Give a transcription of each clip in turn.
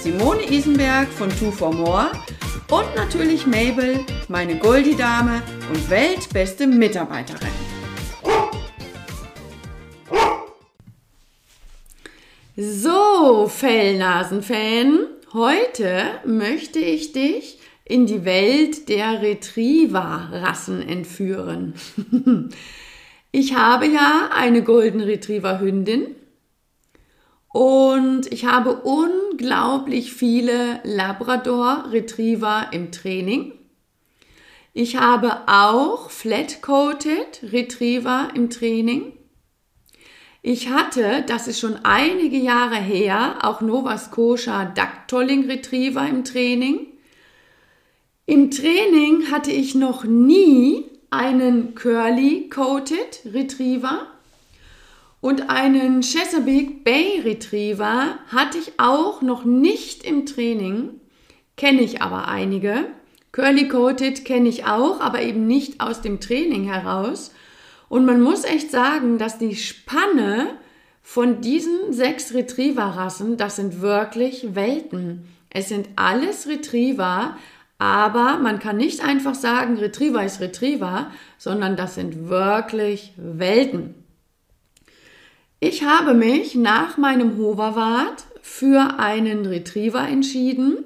Simone Isenberg von Two for More und natürlich Mabel, meine Goldie-Dame und weltbeste Mitarbeiterin. So, Fellnasen-Fan, heute möchte ich dich in die Welt der Retriever-Rassen entführen. ich habe ja eine Golden Retriever Hündin und ich habe unglaublich viele Labrador Retriever im Training. Ich habe auch Flat-Coated Retriever im Training. Ich hatte, das ist schon einige Jahre her, auch Nova Scotia Duck-Tolling Retriever im Training. Im Training hatte ich noch nie einen Curly Coated Retriever und einen Chesapeake Bay Retriever hatte ich auch noch nicht im Training, kenne ich aber einige. Curly Coated kenne ich auch, aber eben nicht aus dem Training heraus. Und man muss echt sagen, dass die Spanne von diesen sechs Retriever-Rassen, das sind wirklich Welten. Es sind alles Retriever, aber man kann nicht einfach sagen, Retriever ist Retriever, sondern das sind wirklich Welten. Ich habe mich nach meinem Hoverwart für einen Retriever entschieden,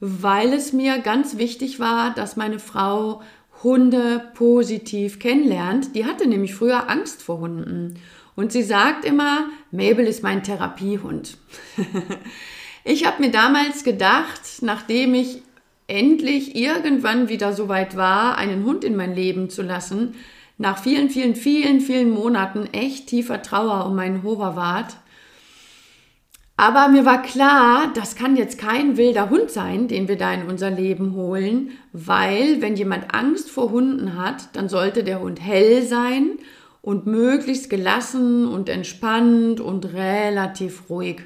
weil es mir ganz wichtig war, dass meine Frau Hunde positiv kennenlernt. Die hatte nämlich früher Angst vor Hunden. Und sie sagt immer, Mabel ist mein Therapiehund. ich habe mir damals gedacht, nachdem ich endlich irgendwann wieder so weit war, einen Hund in mein Leben zu lassen, nach vielen, vielen, vielen, vielen Monaten echt tiefer Trauer um meinen Hoverwart, aber mir war klar, das kann jetzt kein wilder Hund sein, den wir da in unser Leben holen, weil wenn jemand Angst vor Hunden hat, dann sollte der Hund hell sein und möglichst gelassen und entspannt und relativ ruhig,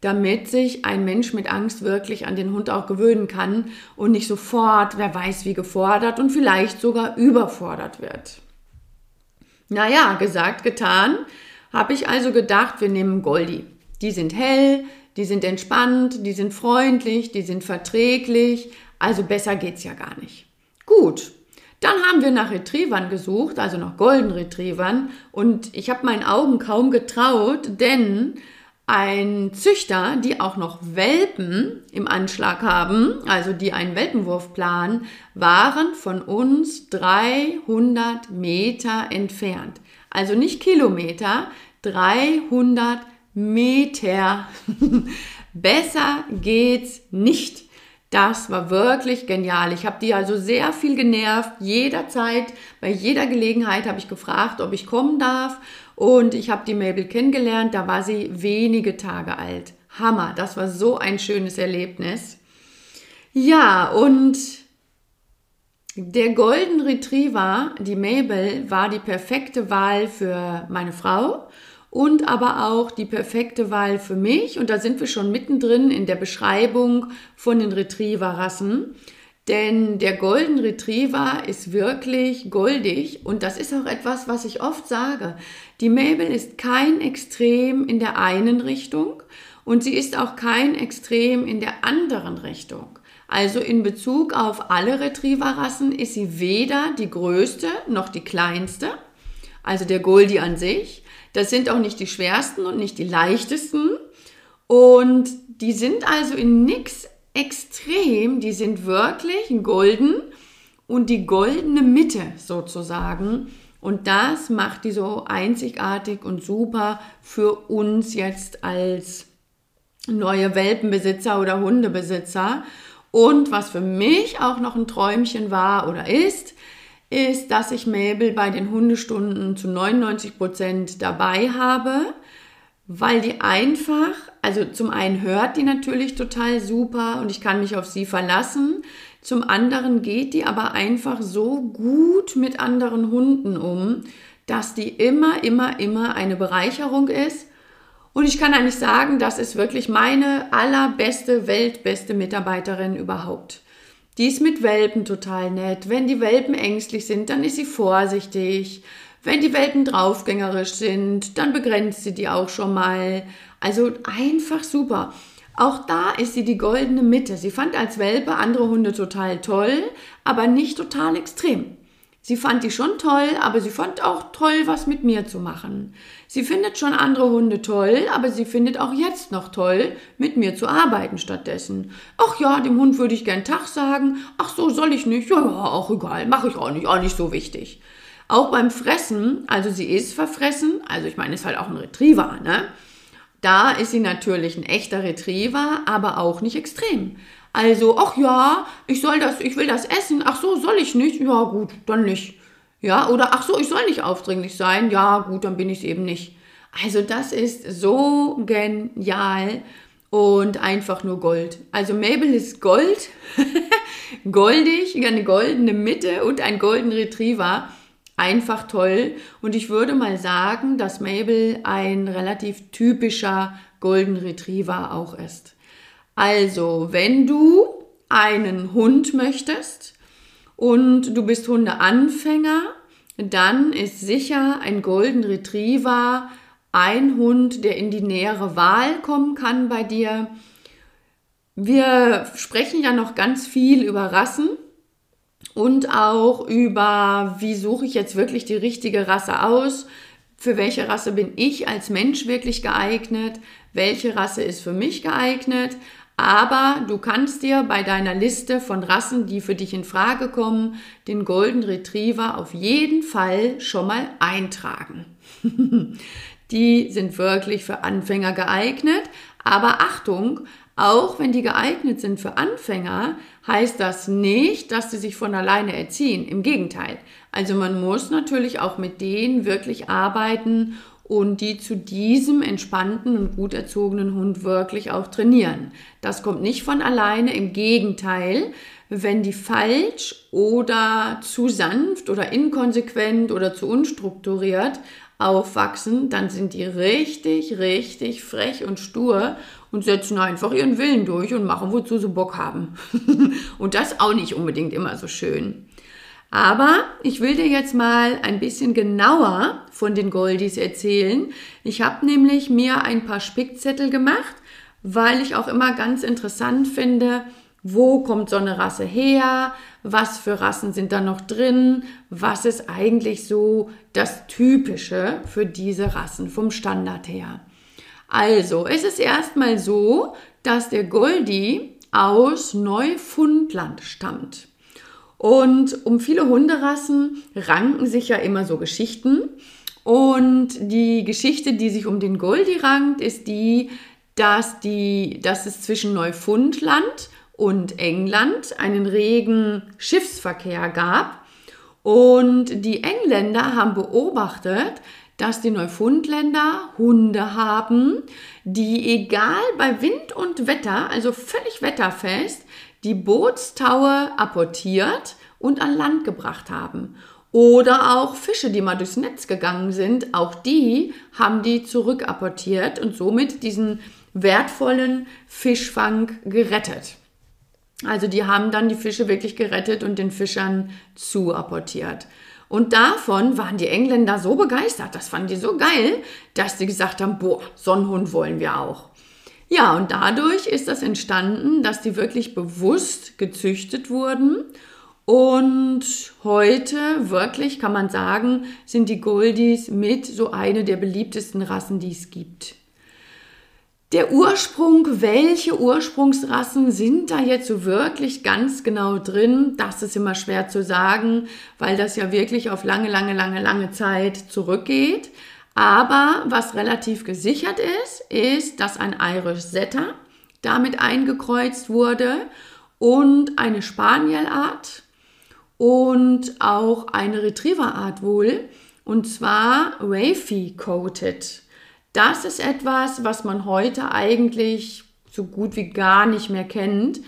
damit sich ein Mensch mit Angst wirklich an den Hund auch gewöhnen kann und nicht sofort, wer weiß wie gefordert und vielleicht sogar überfordert wird. Naja, gesagt, getan, habe ich also gedacht, wir nehmen Goldie. Die sind hell, die sind entspannt, die sind freundlich, die sind verträglich, also besser geht's ja gar nicht. Gut. Dann haben wir nach Retrievern gesucht, also nach Golden Retrievern und ich habe meinen Augen kaum getraut, denn ein Züchter, die auch noch Welpen im Anschlag haben, also die einen Welpenwurf planen, waren von uns 300 Meter entfernt. Also nicht Kilometer, 300 Meter. Besser geht's nicht. Das war wirklich genial. Ich habe die also sehr viel genervt. Jederzeit, bei jeder Gelegenheit habe ich gefragt, ob ich kommen darf. Und ich habe die Mabel kennengelernt. Da war sie wenige Tage alt. Hammer. Das war so ein schönes Erlebnis. Ja, und der Golden Retriever, die Mabel, war die perfekte Wahl für meine Frau und aber auch die perfekte Wahl für mich. Und da sind wir schon mittendrin in der Beschreibung von den Retriever-Rassen. Denn der Golden Retriever ist wirklich goldig und das ist auch etwas, was ich oft sage. Die Mabel ist kein Extrem in der einen Richtung und sie ist auch kein Extrem in der anderen Richtung. Also in Bezug auf alle Retriever-Rassen ist sie weder die größte noch die kleinste, also der Goldie an sich, das sind auch nicht die schwersten und nicht die leichtesten. Und die sind also in nichts extrem, die sind wirklich golden und die goldene Mitte sozusagen. Und das macht die so einzigartig und super für uns jetzt als neue Welpenbesitzer oder Hundebesitzer. Und was für mich auch noch ein Träumchen war oder ist, ist, dass ich Mabel bei den Hundestunden zu 99 Prozent dabei habe. Weil die einfach, also zum einen hört die natürlich total super und ich kann mich auf sie verlassen. Zum anderen geht die aber einfach so gut mit anderen Hunden um, dass die immer, immer, immer eine Bereicherung ist. Und ich kann eigentlich sagen, das ist wirklich meine allerbeste, weltbeste Mitarbeiterin überhaupt. Die ist mit Welpen total nett. Wenn die Welpen ängstlich sind, dann ist sie vorsichtig. Wenn die Welpen draufgängerisch sind, dann begrenzt sie die auch schon mal. Also einfach super. Auch da ist sie die goldene Mitte. Sie fand als Welpe andere Hunde total toll, aber nicht total extrem. Sie fand die schon toll, aber sie fand auch toll, was mit mir zu machen. Sie findet schon andere Hunde toll, aber sie findet auch jetzt noch toll, mit mir zu arbeiten stattdessen. Ach ja, dem Hund würde ich gern Tag sagen. Ach so, soll ich nicht? Ja, ja, auch egal, mache ich auch nicht, auch nicht so wichtig. Auch beim Fressen, also sie ist verfressen, also ich meine, ist halt auch ein Retriever, ne? Da ist sie natürlich ein echter Retriever, aber auch nicht extrem. Also, ach ja, ich soll das, ich will das essen. Ach so, soll ich nicht? Ja, gut, dann nicht. Ja, oder ach so, ich soll nicht aufdringlich sein. Ja, gut, dann bin ich es eben nicht. Also, das ist so genial und einfach nur Gold. Also, Mabel ist Gold, goldig, eine goldene Mitte und ein golden Retriever. Einfach toll. Und ich würde mal sagen, dass Mabel ein relativ typischer Golden Retriever auch ist. Also, wenn du einen Hund möchtest und du bist Hundeanfänger, dann ist sicher ein Golden Retriever ein Hund, der in die nähere Wahl kommen kann bei dir. Wir sprechen ja noch ganz viel über Rassen und auch über, wie suche ich jetzt wirklich die richtige Rasse aus, für welche Rasse bin ich als Mensch wirklich geeignet, welche Rasse ist für mich geeignet. Aber du kannst dir bei deiner Liste von Rassen, die für dich in Frage kommen, den Golden Retriever auf jeden Fall schon mal eintragen. die sind wirklich für Anfänger geeignet. Aber Achtung, auch wenn die geeignet sind für Anfänger, heißt das nicht, dass sie sich von alleine erziehen. Im Gegenteil. Also man muss natürlich auch mit denen wirklich arbeiten und die zu diesem entspannten und gut erzogenen Hund wirklich auch trainieren. Das kommt nicht von alleine, im Gegenteil, wenn die falsch oder zu sanft oder inkonsequent oder zu unstrukturiert aufwachsen, dann sind die richtig, richtig frech und stur und setzen einfach ihren Willen durch und machen, wozu sie Bock haben. und das auch nicht unbedingt immer so schön. Aber ich will dir jetzt mal ein bisschen genauer von den Goldies erzählen. Ich habe nämlich mir ein paar Spickzettel gemacht, weil ich auch immer ganz interessant finde, wo kommt so eine Rasse her, was für Rassen sind da noch drin, was ist eigentlich so das Typische für diese Rassen vom Standard her. Also, es ist erstmal so, dass der Goldie aus Neufundland stammt. Und um viele Hunderassen ranken sich ja immer so Geschichten. Und die Geschichte, die sich um den Goldie rankt, ist die, dass, die, dass es zwischen Neufundland und England einen regen Schiffsverkehr gab. Und die Engländer haben beobachtet, dass die Neufundländer Hunde haben, die egal bei Wind und Wetter, also völlig wetterfest, die Bootstaue apportiert und an Land gebracht haben. Oder auch Fische, die mal durchs Netz gegangen sind, auch die haben die zurückapportiert und somit diesen wertvollen Fischfang gerettet. Also die haben dann die Fische wirklich gerettet und den Fischern zuapportiert. Und davon waren die Engländer so begeistert, das fanden die so geil, dass sie gesagt haben, boah, so einen Hund wollen wir auch. Ja, und dadurch ist das entstanden, dass die wirklich bewusst gezüchtet wurden. Und heute, wirklich kann man sagen, sind die Goldies mit so eine der beliebtesten Rassen, die es gibt. Der Ursprung, welche Ursprungsrassen sind da jetzt so wirklich ganz genau drin? Das ist immer schwer zu sagen, weil das ja wirklich auf lange, lange, lange, lange Zeit zurückgeht. Aber was relativ gesichert ist, ist, dass ein Irish Setter damit eingekreuzt wurde und eine Spanielart und auch eine Retrieverart wohl, und zwar Rafie Coated. Das ist etwas, was man heute eigentlich so gut wie gar nicht mehr kennt.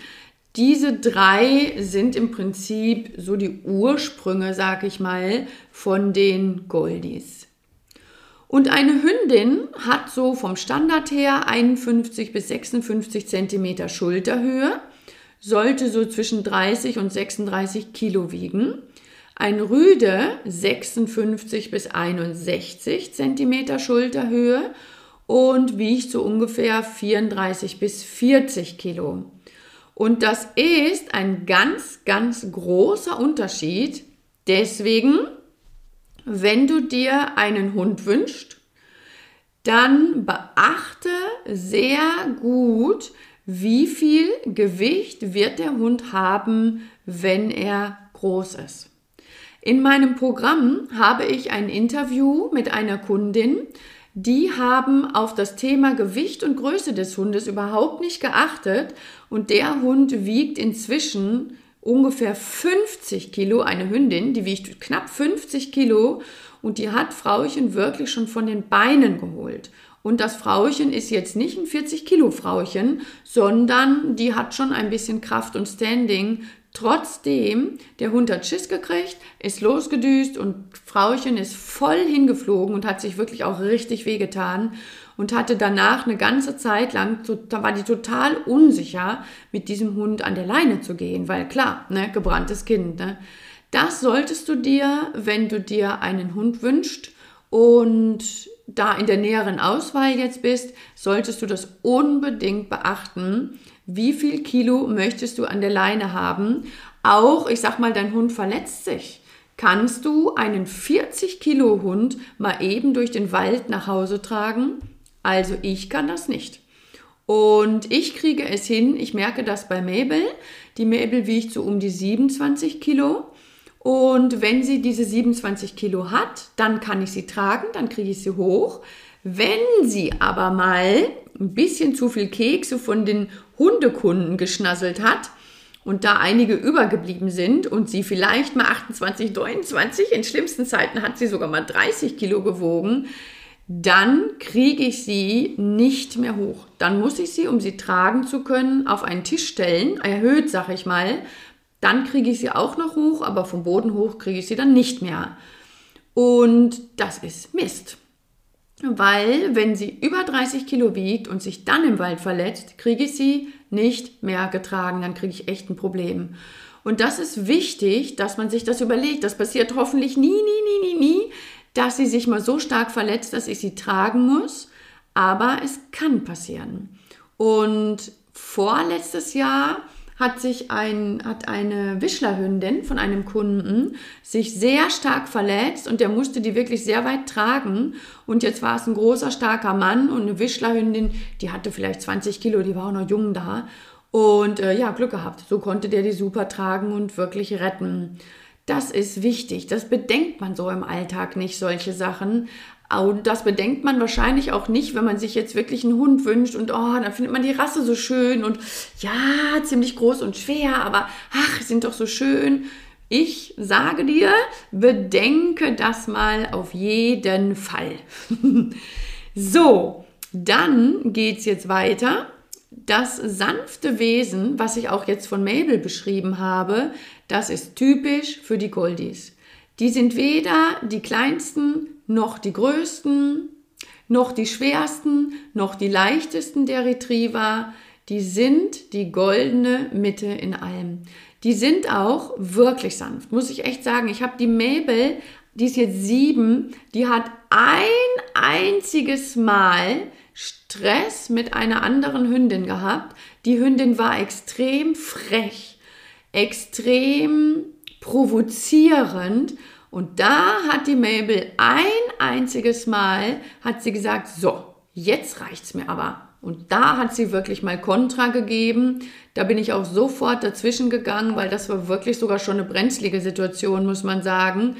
Diese drei sind im Prinzip so die Ursprünge, sag ich mal, von den Goldies. Und eine Hündin hat so vom Standard her 51 bis 56 Zentimeter Schulterhöhe, sollte so zwischen 30 und 36 Kilo wiegen. Ein Rüde 56 bis 61 Zentimeter Schulterhöhe und wiegt so ungefähr 34 bis 40 Kilo. Und das ist ein ganz, ganz großer Unterschied. Deswegen, wenn du dir einen Hund wünschst, dann beachte sehr gut, wie viel Gewicht wird der Hund haben, wenn er groß ist. In meinem Programm habe ich ein Interview mit einer Kundin, die haben auf das Thema Gewicht und Größe des Hundes überhaupt nicht geachtet. Und der Hund wiegt inzwischen ungefähr 50 Kilo, eine Hündin, die wiegt knapp 50 Kilo. Und die hat Frauchen wirklich schon von den Beinen geholt. Und das Frauchen ist jetzt nicht ein 40 Kilo Frauchen, sondern die hat schon ein bisschen Kraft und Standing, Trotzdem, der Hund hat Schiss gekriegt, ist losgedüst und Frauchen ist voll hingeflogen und hat sich wirklich auch richtig wehgetan und hatte danach eine ganze Zeit lang, da war die total unsicher, mit diesem Hund an der Leine zu gehen, weil klar, ne, gebranntes Kind. Ne? Das solltest du dir, wenn du dir einen Hund wünschst und da in der näheren Auswahl jetzt bist, solltest du das unbedingt beachten, wie viel Kilo möchtest du an der Leine haben? Auch, ich sag mal, dein Hund verletzt sich. Kannst du einen 40 Kilo Hund mal eben durch den Wald nach Hause tragen? Also ich kann das nicht. Und ich kriege es hin, ich merke das bei Mabel. Die Mabel wiegt so um die 27 Kilo. Und wenn sie diese 27 Kilo hat, dann kann ich sie tragen, dann kriege ich sie hoch. Wenn sie aber mal ein bisschen zu viel Kekse von den Hundekunden geschnasselt hat und da einige übergeblieben sind und sie vielleicht mal 28, 29, in schlimmsten Zeiten hat sie sogar mal 30 Kilo gewogen, dann kriege ich sie nicht mehr hoch. Dann muss ich sie, um sie tragen zu können, auf einen Tisch stellen, erhöht, sag ich mal. Dann kriege ich sie auch noch hoch, aber vom Boden hoch kriege ich sie dann nicht mehr. Und das ist Mist. Weil, wenn sie über 30 Kilo wiegt und sich dann im Wald verletzt, kriege ich sie nicht mehr getragen. Dann kriege ich echt ein Problem. Und das ist wichtig, dass man sich das überlegt. Das passiert hoffentlich nie, nie, nie, nie, nie, dass sie sich mal so stark verletzt, dass ich sie tragen muss. Aber es kann passieren. Und vorletztes Jahr hat sich ein, hat eine Wischlerhündin von einem Kunden sich sehr stark verletzt und der musste die wirklich sehr weit tragen. Und jetzt war es ein großer, starker Mann und eine Wischlerhündin, die hatte vielleicht 20 Kilo, die war auch noch jung da. Und äh, ja, Glück gehabt. So konnte der die super tragen und wirklich retten. Das ist wichtig. Das bedenkt man so im Alltag nicht, solche Sachen. Und das bedenkt man wahrscheinlich auch nicht, wenn man sich jetzt wirklich einen Hund wünscht und oh, dann findet man die Rasse so schön und ja, ziemlich groß und schwer, aber ach, sind doch so schön. Ich sage dir, bedenke das mal auf jeden Fall. so, dann geht es jetzt weiter. Das sanfte Wesen, was ich auch jetzt von Mabel beschrieben habe, das ist typisch für die Goldies. Die sind weder die kleinsten noch die größten, noch die schwersten, noch die leichtesten der Retriever. Die sind die goldene Mitte in allem. Die sind auch wirklich sanft, muss ich echt sagen. Ich habe die Mabel, die ist jetzt sieben, die hat ein einziges Mal Stress mit einer anderen Hündin gehabt. Die Hündin war extrem frech, extrem provozierend und da hat die Mabel ein einziges Mal, hat sie gesagt, so, jetzt reicht's mir aber. Und da hat sie wirklich mal Kontra gegeben. Da bin ich auch sofort dazwischen gegangen, weil das war wirklich sogar schon eine brenzlige Situation, muss man sagen.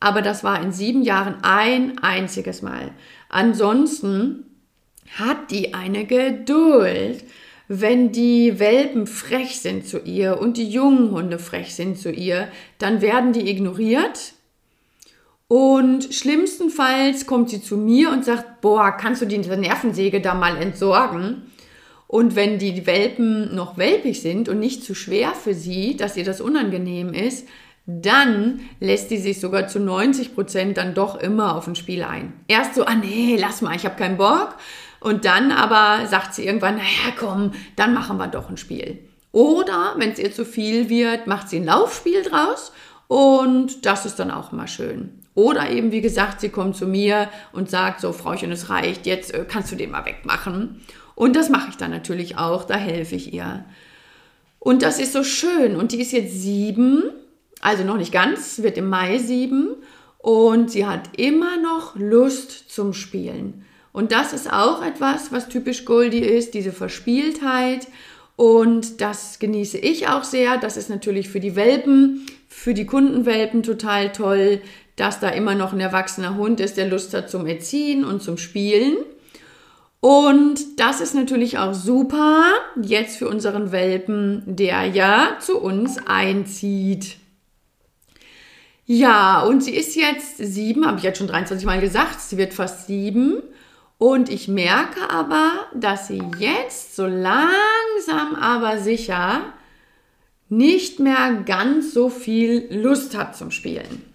Aber das war in sieben Jahren ein einziges Mal. Ansonsten hat die eine Geduld. Wenn die Welpen frech sind zu ihr und die jungen Hunde frech sind zu ihr, dann werden die ignoriert Und schlimmstenfalls kommt sie zu mir und sagt, boah, kannst du diese Nervensäge da mal entsorgen? Und wenn die Welpen noch welpig sind und nicht zu schwer für sie, dass ihr das unangenehm ist, dann lässt sie sich sogar zu 90 Prozent dann doch immer auf ein Spiel ein. Erst so, ah nee, lass mal, ich habe keinen Bock. Und dann aber sagt sie irgendwann, naja, komm, dann machen wir doch ein Spiel. Oder wenn es ihr zu viel wird, macht sie ein Laufspiel draus und das ist dann auch immer schön. Oder eben, wie gesagt, sie kommt zu mir und sagt so, Frauchen, es reicht, jetzt äh, kannst du den mal wegmachen. Und das mache ich dann natürlich auch, da helfe ich ihr. Und das ist so schön. Und die ist jetzt sieben also noch nicht ganz, wird im Mai sieben und sie hat immer noch Lust zum Spielen. Und das ist auch etwas, was typisch Goldie ist, diese Verspieltheit. Und das genieße ich auch sehr. Das ist natürlich für die Welpen, für die Kundenwelpen total toll, dass da immer noch ein erwachsener Hund ist, der Lust hat zum Erziehen und zum Spielen. Und das ist natürlich auch super jetzt für unseren Welpen, der ja zu uns einzieht. Ja, und sie ist jetzt sieben, habe ich jetzt schon 23 Mal gesagt, sie wird fast sieben. Und ich merke aber, dass sie jetzt so langsam aber sicher nicht mehr ganz so viel Lust hat zum Spielen.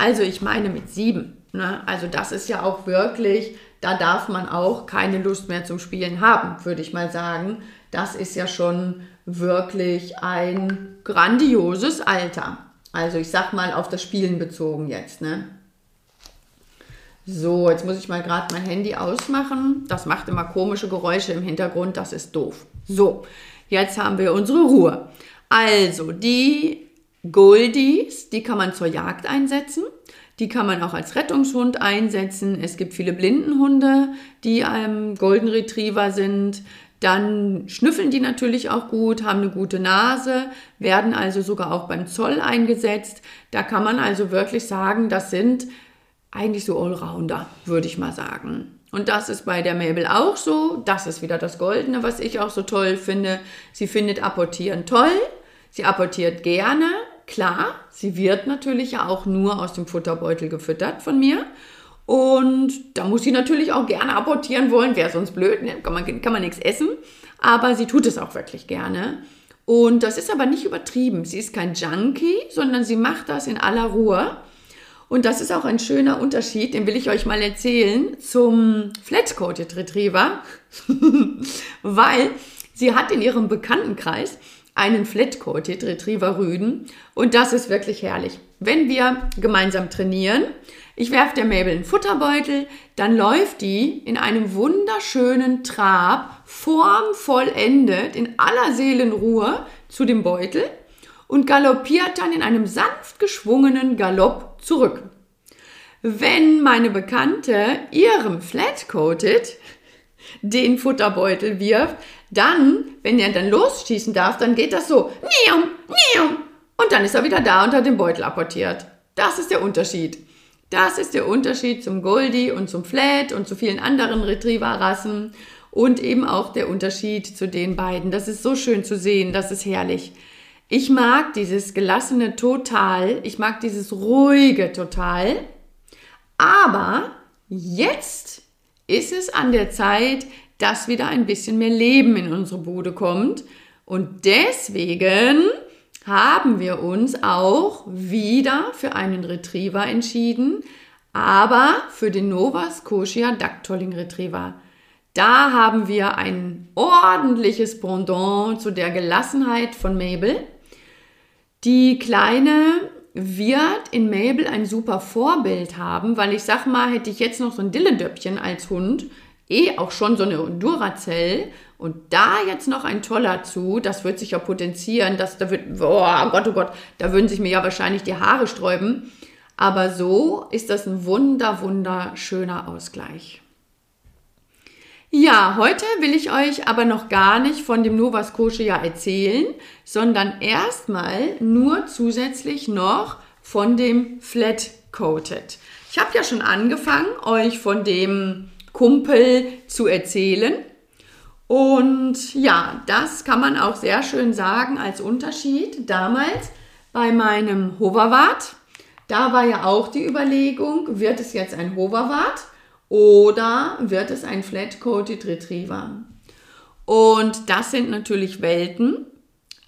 Also ich meine mit sieben. Ne? Also das ist ja auch wirklich, da darf man auch keine Lust mehr zum Spielen haben, würde ich mal sagen. Das ist ja schon wirklich ein grandioses Alter. Also ich sag mal auf das Spielen bezogen jetzt, ne? So, jetzt muss ich mal gerade mein Handy ausmachen. Das macht immer komische Geräusche im Hintergrund, das ist doof. So, jetzt haben wir unsere Ruhe. Also, die Goldies, die kann man zur Jagd einsetzen. Die kann man auch als Rettungshund einsetzen. Es gibt viele Blindenhunde, die einem Golden Retriever sind. Dann schnüffeln die natürlich auch gut, haben eine gute Nase, werden also sogar auch beim Zoll eingesetzt. Da kann man also wirklich sagen, das sind eigentlich so Allrounder, würde ich mal sagen. Und das ist bei der Mabel auch so. Das ist wieder das Goldene, was ich auch so toll finde. Sie findet Apportieren toll. Sie apportiert gerne. Klar, sie wird natürlich auch nur aus dem Futterbeutel gefüttert von mir. Und da muss sie natürlich auch gerne apportieren wollen, wäre sonst blöd, ne? kann, man, kann man nichts essen. Aber sie tut es auch wirklich gerne. Und das ist aber nicht übertrieben. Sie ist kein Junkie, sondern sie macht das in aller Ruhe. Und das ist auch ein schöner Unterschied, den will ich euch mal erzählen, zum Flat-Coated Retriever, weil sie hat in ihrem Bekanntenkreis einen Flat-Coated Retriever Rüden und das ist wirklich herrlich. Wenn wir gemeinsam trainieren, ich werfe der Mabel einen Futterbeutel, dann läuft die in einem wunderschönen Trab, formvollendet, in aller Seelenruhe zu dem Beutel und galoppiert dann in einem sanft geschwungenen Galopp zurück. Wenn meine Bekannte ihrem Flat-Coated den Futterbeutel wirft, dann, wenn er dann losschießen darf, dann geht das so, nium, nium, und dann ist er wieder da und hat den Beutel apportiert. Das ist der Unterschied. Das ist der Unterschied zum Goldie und zum Flat und zu vielen anderen Retriever-Rassen und eben auch der Unterschied zu den beiden. Das ist so schön zu sehen, das ist herrlich. Ich mag dieses gelassene total, ich mag dieses ruhige total, aber jetzt ist es an der Zeit, dass wieder ein bisschen mehr Leben in unsere Bude kommt und deswegen haben wir uns auch wieder für einen Retriever entschieden, aber für den Nova Scotia Ducktolling Retriever. Da haben wir ein ordentliches Pendant zu der Gelassenheit von Mabel. Die Kleine wird in Mabel ein super Vorbild haben, weil ich sag mal, hätte ich jetzt noch so ein Dillendöppchen als Hund, eh auch schon so eine Duracell und da jetzt noch ein Toller zu, das wird sich ja potenzieren, das, da wird, oh Gott, oh Gott, da würden sich mir ja wahrscheinlich die Haare sträuben. Aber so ist das ein wunder, wunderschöner Ausgleich. Ja, heute will ich euch aber noch gar nicht von dem Nova Scotia erzählen, sondern erstmal nur zusätzlich noch von dem Flat Coated. Ich habe ja schon angefangen, euch von dem Kumpel zu erzählen. Und ja, das kann man auch sehr schön sagen als Unterschied. Damals bei meinem Hoverwart, da war ja auch die Überlegung, wird es jetzt ein Hoverwart oder wird es ein Flat-Coated Retriever? Und das sind natürlich Welten,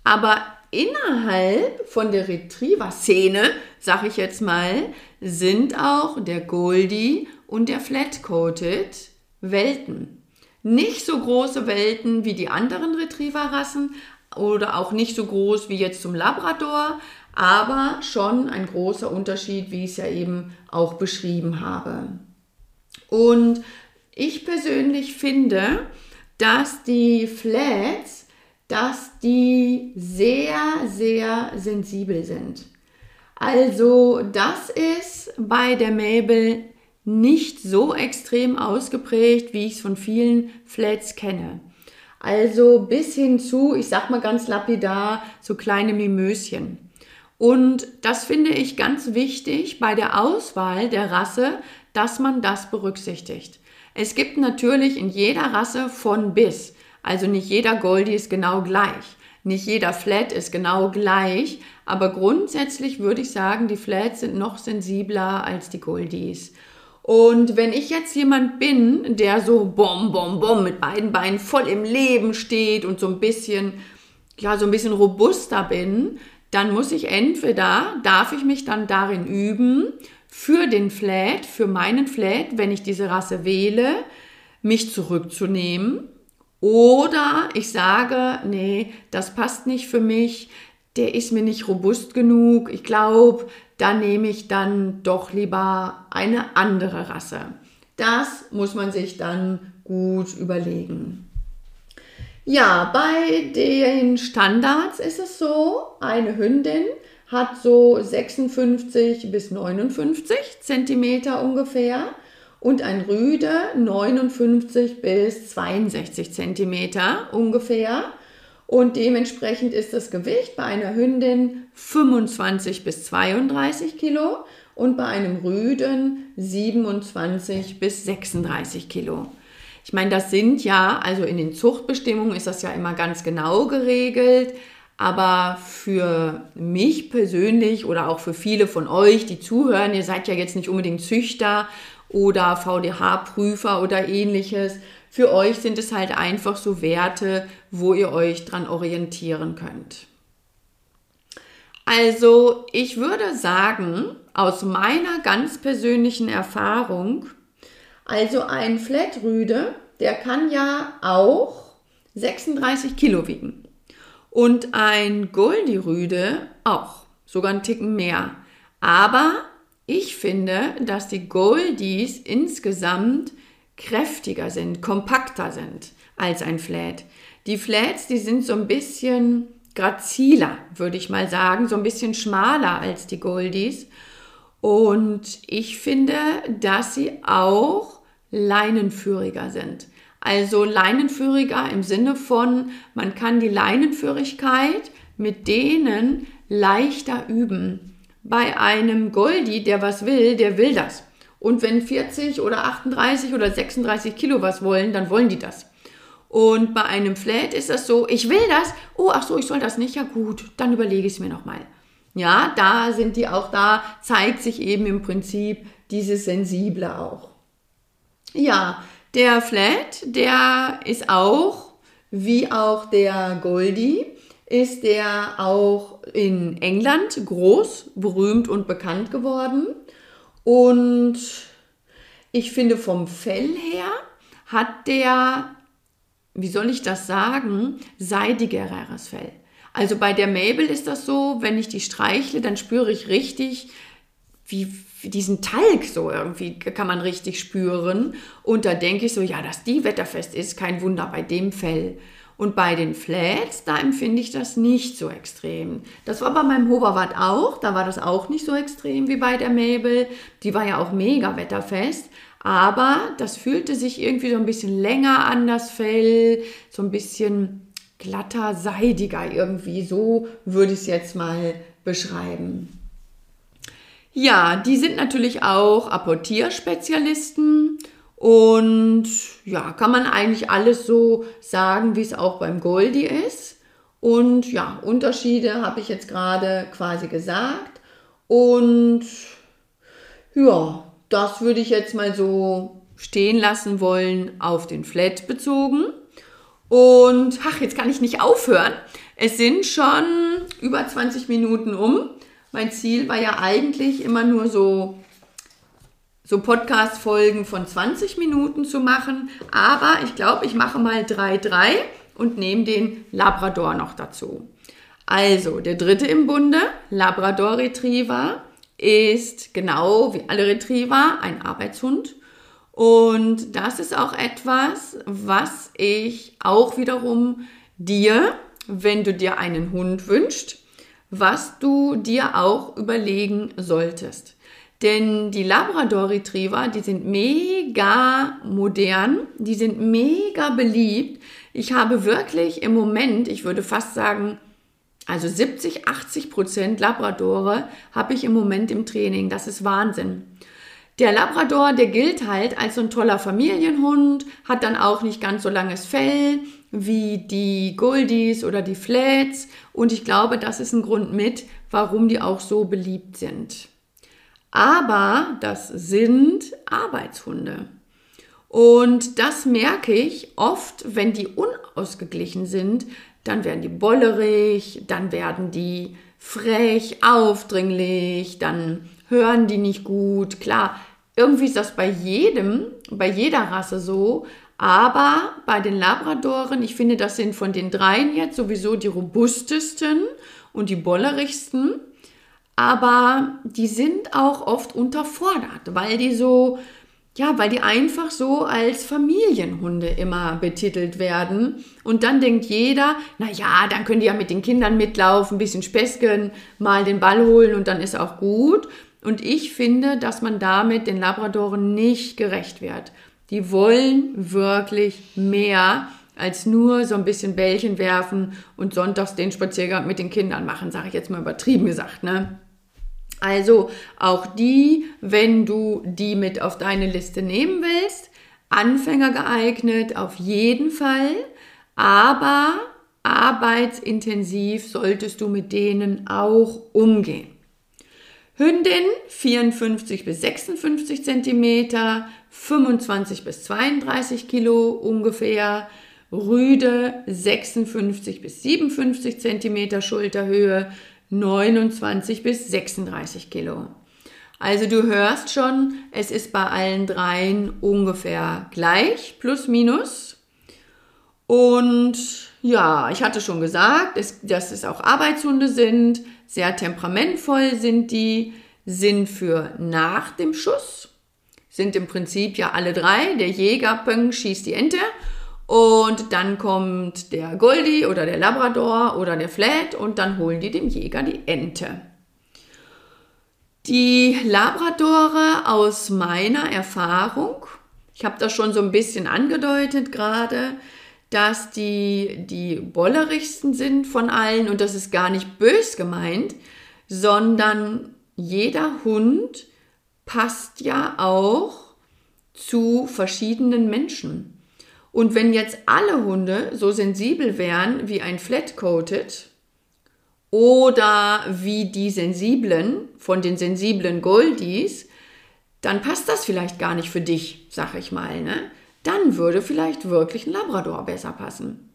aber innerhalb von der Retriever-Szene, sag ich jetzt mal, sind auch der Goldie und der Flat-Coated Welten. Nicht so große Welten wie die anderen Retriever-Rassen oder auch nicht so groß wie jetzt zum Labrador, aber schon ein großer Unterschied, wie ich es ja eben auch beschrieben habe. Und ich persönlich finde, dass die Flats, dass die sehr, sehr sensibel sind. Also das ist bei der Mabel nicht so extrem ausgeprägt, wie ich es von vielen Flats kenne. Also bis hin zu, ich sag mal ganz lapidar, so kleine Mimöschen. Und das finde ich ganz wichtig bei der Auswahl der Rasse, dass man das berücksichtigt. Es gibt natürlich in jeder Rasse von bis. Also nicht jeder Goldie ist genau gleich. Nicht jeder Flat ist genau gleich. Aber grundsätzlich würde ich sagen, die Flats sind noch sensibler als die Goldies. Und wenn ich jetzt jemand bin, der so bom, bom, bom mit beiden Beinen voll im Leben steht und so ein bisschen, ja, so ein bisschen robuster bin, dann muss ich entweder, darf ich mich dann darin üben, für den Flat, für meinen Flat, wenn ich diese Rasse wähle, mich zurückzunehmen. Oder ich sage, nee, das passt nicht für mich, der ist mir nicht robust genug. Ich glaube, da nehme ich dann doch lieber eine andere Rasse. Das muss man sich dann gut überlegen. Ja, bei den Standards ist es so, eine Hündin hat so 56 bis 59 Zentimeter ungefähr und ein Rüde 59 bis 62 Zentimeter ungefähr. Und dementsprechend ist das Gewicht bei einer Hündin 25 bis 32 Kilo und bei einem Rüden 27 bis 36 Kilo. Ich meine, das sind ja, also in den Zuchtbestimmungen ist das ja immer ganz genau geregelt, aber für mich persönlich oder auch für viele von euch, die zuhören, ihr seid ja jetzt nicht unbedingt Züchter oder VDH-Prüfer oder ähnliches. Für euch sind es halt einfach so Werte, wo ihr euch dran orientieren könnt. Also ich würde sagen, aus meiner ganz persönlichen Erfahrung, also ein Flatrüde, der kann ja auch 36 Kilo wiegen. Und ein Goldie-Rüde auch, sogar einen Ticken mehr. Aber ich finde, dass die Goldies insgesamt kräftiger sind, kompakter sind als ein Flat. Die Flats, die sind so ein bisschen graziler, würde ich mal sagen, so ein bisschen schmaler als die Goldies. Und ich finde, dass sie auch leinenführiger sind. Also leinenführiger im Sinne von, man kann die Leinenführigkeit mit denen leichter üben. Bei einem Goldie, der was will, der will das. Und wenn 40 oder 38 oder 36 Kilo was wollen, dann wollen die das. Und bei einem Flat ist das so, ich will das, oh, ach so, ich soll das nicht, ja gut, dann überlege ich es mir nochmal. Ja, da sind die auch, da zeigt sich eben im Prinzip dieses Sensible auch. Ja, der Flat, der ist auch, wie auch der Goldie, ist der auch in England groß, berühmt und bekannt geworden. Und ich finde vom Fell her hat der, wie soll ich das sagen, seidigeres Fell. Also bei der Mabel ist das so, wenn ich die streichle, dann spüre ich richtig, wie diesen Talg so irgendwie kann man richtig spüren. Und da denke ich so, ja, dass die wetterfest ist, kein Wunder bei dem Fell. Und bei den Flats, da empfinde ich das nicht so extrem. Das war bei meinem Hoverwart auch, da war das auch nicht so extrem wie bei der Mabel. Die war ja auch mega wetterfest. Aber das fühlte sich irgendwie so ein bisschen länger an das Fell, so ein bisschen glatter, seidiger irgendwie. So würde ich es jetzt mal beschreiben. Ja, die sind natürlich auch Apportierspezialisten und ja, kann man eigentlich alles so sagen, wie es auch beim Goldie ist. Und ja, Unterschiede habe ich jetzt gerade quasi gesagt. Und ja, das würde ich jetzt mal so stehen lassen wollen auf den Flat bezogen. Und ach, jetzt kann ich nicht aufhören. Es sind schon über 20 Minuten um. Mein Ziel war ja eigentlich immer nur so so Podcast-Folgen von 20 Minuten zu machen. Aber ich glaube, ich mache mal 3-3 und nehme den Labrador noch dazu. Also, der dritte im Bunde, Labrador Retriever, ist genau wie alle Retriever ein Arbeitshund. Und das ist auch etwas, was ich auch wiederum dir, wenn du dir einen Hund wünschst, was du dir auch überlegen solltest. Denn die Labrador Retriever, die sind mega modern, die sind mega beliebt. Ich habe wirklich im Moment, ich würde fast sagen, also 70, 80 Prozent Labradore habe ich im Moment im Training. Das ist Wahnsinn. Der Labrador, der gilt halt als so ein toller Familienhund, hat dann auch nicht ganz so langes Fell wie die Goldies oder die Flats. Und ich glaube, das ist ein Grund mit, warum die auch so beliebt sind. Aber das sind Arbeitshunde. Und das merke ich oft, wenn die unausgeglichen sind, dann werden die bollerig, dann werden die frech, aufdringlich, dann hören die nicht gut. Klar, irgendwie ist das bei jedem, bei jeder Rasse so, aber bei den Labradoren, ich finde, das sind von den dreien jetzt sowieso die robustesten und die bollerigsten aber die sind auch oft unterfordert, weil die so, ja, weil die einfach so als Familienhunde immer betitelt werden. Und dann denkt jeder, na ja, dann können die ja mit den Kindern mitlaufen, ein bisschen späsken, mal den Ball holen und dann ist auch gut. Und ich finde, dass man damit den Labradoren nicht gerecht wird. Die wollen wirklich mehr als nur so ein bisschen Bällchen werfen und sonntags den Spaziergang mit den Kindern machen, sage ich jetzt mal übertrieben gesagt, ne? Also auch die, wenn du die mit auf deine Liste nehmen willst, Anfänger geeignet auf jeden Fall, aber arbeitsintensiv solltest du mit denen auch umgehen. Hündin 54 bis 56 cm, 25 bis 32 Kilo ungefähr. Rüde 56 bis 57 cm Schulterhöhe, 29 bis 36 Kilo. Also du hörst schon, es ist bei allen dreien ungefähr gleich, plus minus. Und ja, ich hatte schon gesagt, dass es auch Arbeitshunde sind, sehr temperamentvoll sind die, sind für nach dem Schuss, sind im Prinzip ja alle drei. Der Jäger peng, schießt die Ente und dann kommt der Goldie oder der Labrador oder der Flat und dann holen die dem Jäger die Ente. Die Labradore aus meiner Erfahrung, ich habe das schon so ein bisschen angedeutet gerade, dass die die bollerigsten sind von allen und das ist gar nicht bös gemeint, sondern jeder Hund passt ja auch zu verschiedenen Menschen. Und wenn jetzt alle Hunde so sensibel wären wie ein Flat-Coated oder wie die sensiblen von den sensiblen Goldies, dann passt das vielleicht gar nicht für dich, sag ich mal. Ne? Dann würde vielleicht wirklich ein Labrador besser passen.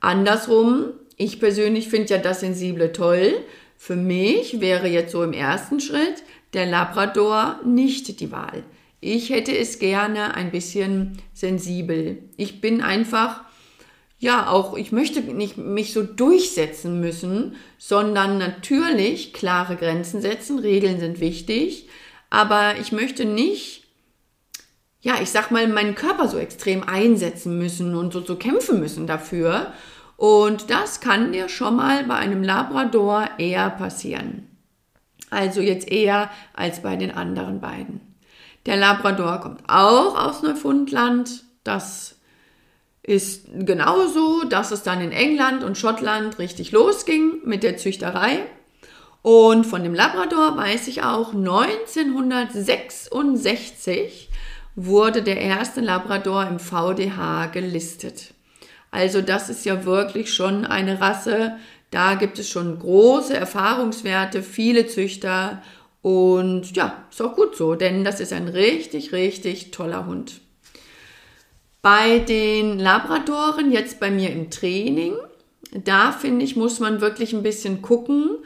Andersrum, ich persönlich finde ja das Sensible toll. Für mich wäre jetzt so im ersten Schritt der Labrador nicht die Wahl. Ich hätte es gerne ein bisschen sensibel. Ich bin einfach, ja, auch, ich möchte nicht mich so durchsetzen müssen, sondern natürlich klare Grenzen setzen. Regeln sind wichtig. Aber ich möchte nicht, ja, ich sag mal, meinen Körper so extrem einsetzen müssen und so, so kämpfen müssen dafür. Und das kann dir schon mal bei einem Labrador eher passieren. Also jetzt eher als bei den anderen beiden. Der Labrador kommt auch aus Neufundland. Das ist genauso, dass es dann in England und Schottland richtig losging mit der Züchterei. Und von dem Labrador weiß ich auch, 1966 wurde der erste Labrador im VDH gelistet. Also das ist ja wirklich schon eine Rasse, da gibt es schon große Erfahrungswerte, viele Züchter Und ja, ist auch gut so, denn das ist ein richtig, richtig toller Hund. Bei den Labradoren, jetzt bei mir im Training, da finde ich, muss man wirklich ein bisschen gucken,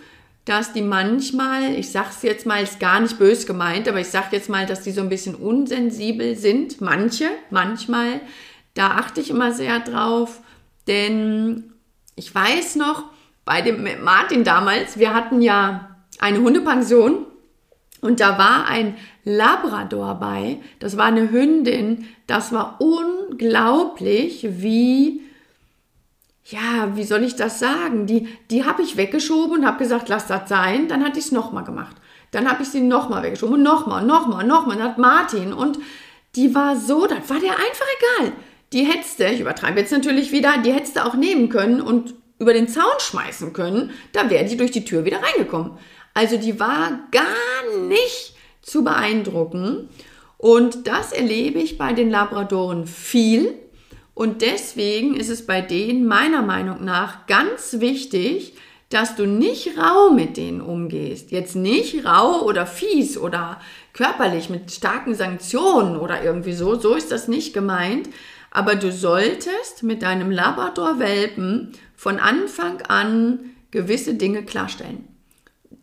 dass die manchmal, ich sage es jetzt mal, ist gar nicht bös gemeint, aber ich sage jetzt mal, dass die so ein bisschen unsensibel sind. Manche, manchmal. Da achte ich immer sehr drauf, denn ich weiß noch, bei dem Martin damals, wir hatten ja eine Hundepension und da war ein Labrador bei. Das war eine Hündin. Das war unglaublich, wie ja, wie soll ich das sagen? Die, die habe ich weggeschoben und habe gesagt, lass das sein. Dann hatte ich es nochmal gemacht. Dann habe ich sie nochmal weggeschoben und nochmal, nochmal, nochmal. Dann hat Martin und die war so, das war dir einfach egal. Die hättest ich übertreibe jetzt natürlich wieder, die hättest auch nehmen können und über den Zaun schmeißen können. Da wäre die durch die Tür wieder reingekommen. Also die war gar nicht zu beeindrucken. Und das erlebe ich bei den Labradoren viel und deswegen ist es bei denen meiner Meinung nach ganz wichtig, dass du nicht rau mit denen umgehst. Jetzt nicht rau oder fies oder körperlich mit starken Sanktionen oder irgendwie so. So ist das nicht gemeint. Aber du solltest mit deinem Labrador-Welpen von Anfang an gewisse Dinge klarstellen.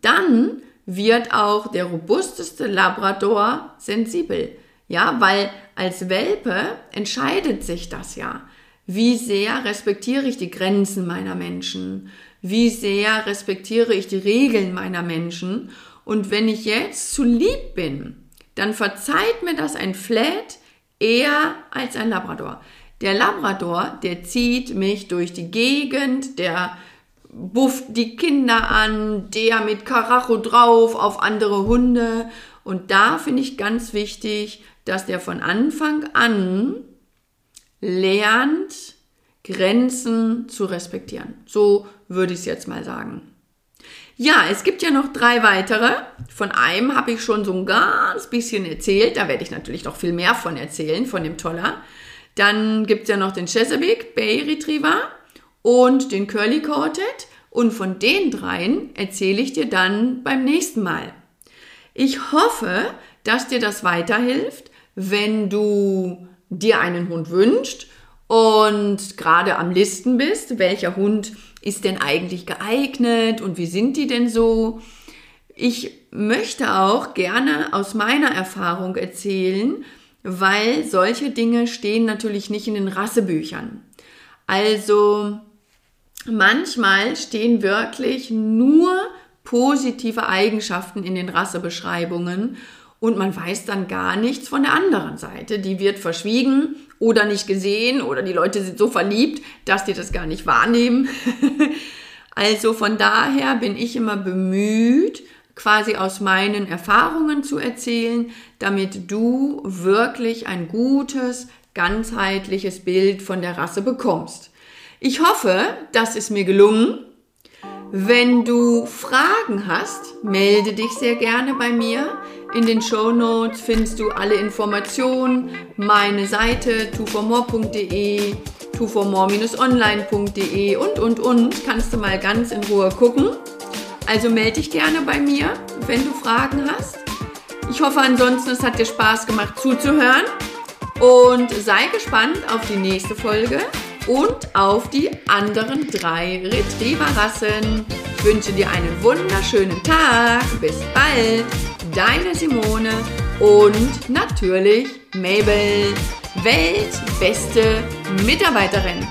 Dann wird auch der robusteste Labrador sensibel. Ja, weil als Welpe entscheidet sich das ja. Wie sehr respektiere ich die Grenzen meiner Menschen? Wie sehr respektiere ich die Regeln meiner Menschen? Und wenn ich jetzt zu lieb bin, dann verzeiht mir das ein Flat eher als ein Labrador. Der Labrador, der zieht mich durch die Gegend, der bufft die Kinder an, der mit Karacho drauf auf andere Hunde. Und da finde ich ganz wichtig, dass der von Anfang an lernt, Grenzen zu respektieren. So würde ich es jetzt mal sagen. Ja, es gibt ja noch drei weitere. Von einem habe ich schon so ein ganz bisschen erzählt. Da werde ich natürlich noch viel mehr von erzählen, von dem Toller. Dann gibt es ja noch den Chesapeake Bay Retriever und den Curly Coated. Und von den dreien erzähle ich dir dann beim nächsten Mal. Ich hoffe, dass dir das weiterhilft wenn du dir einen Hund wünschst und gerade am Listen bist, welcher Hund ist denn eigentlich geeignet und wie sind die denn so? Ich möchte auch gerne aus meiner Erfahrung erzählen, weil solche Dinge stehen natürlich nicht in den Rassebüchern. Also manchmal stehen wirklich nur positive Eigenschaften in den Rassebeschreibungen und man weiß dann gar nichts von der anderen Seite. Die wird verschwiegen oder nicht gesehen oder die Leute sind so verliebt, dass die das gar nicht wahrnehmen. also von daher bin ich immer bemüht, quasi aus meinen Erfahrungen zu erzählen, damit du wirklich ein gutes, ganzheitliches Bild von der Rasse bekommst. Ich hoffe, das ist mir gelungen. Wenn du Fragen hast, melde dich sehr gerne bei mir. In den Show Notes findest du alle Informationen, meine Seite tuformore.de, tuformore-online.de und, und, und. Kannst du mal ganz in Ruhe gucken. Also melde dich gerne bei mir, wenn du Fragen hast. Ich hoffe ansonsten, es hat dir Spaß gemacht zuzuhören und sei gespannt auf die nächste Folge und auf die anderen drei Retriever-Rassen. Ich wünsche dir einen wunderschönen Tag. Bis bald. Deine Simone und natürlich Mabel, weltbeste Mitarbeiterin.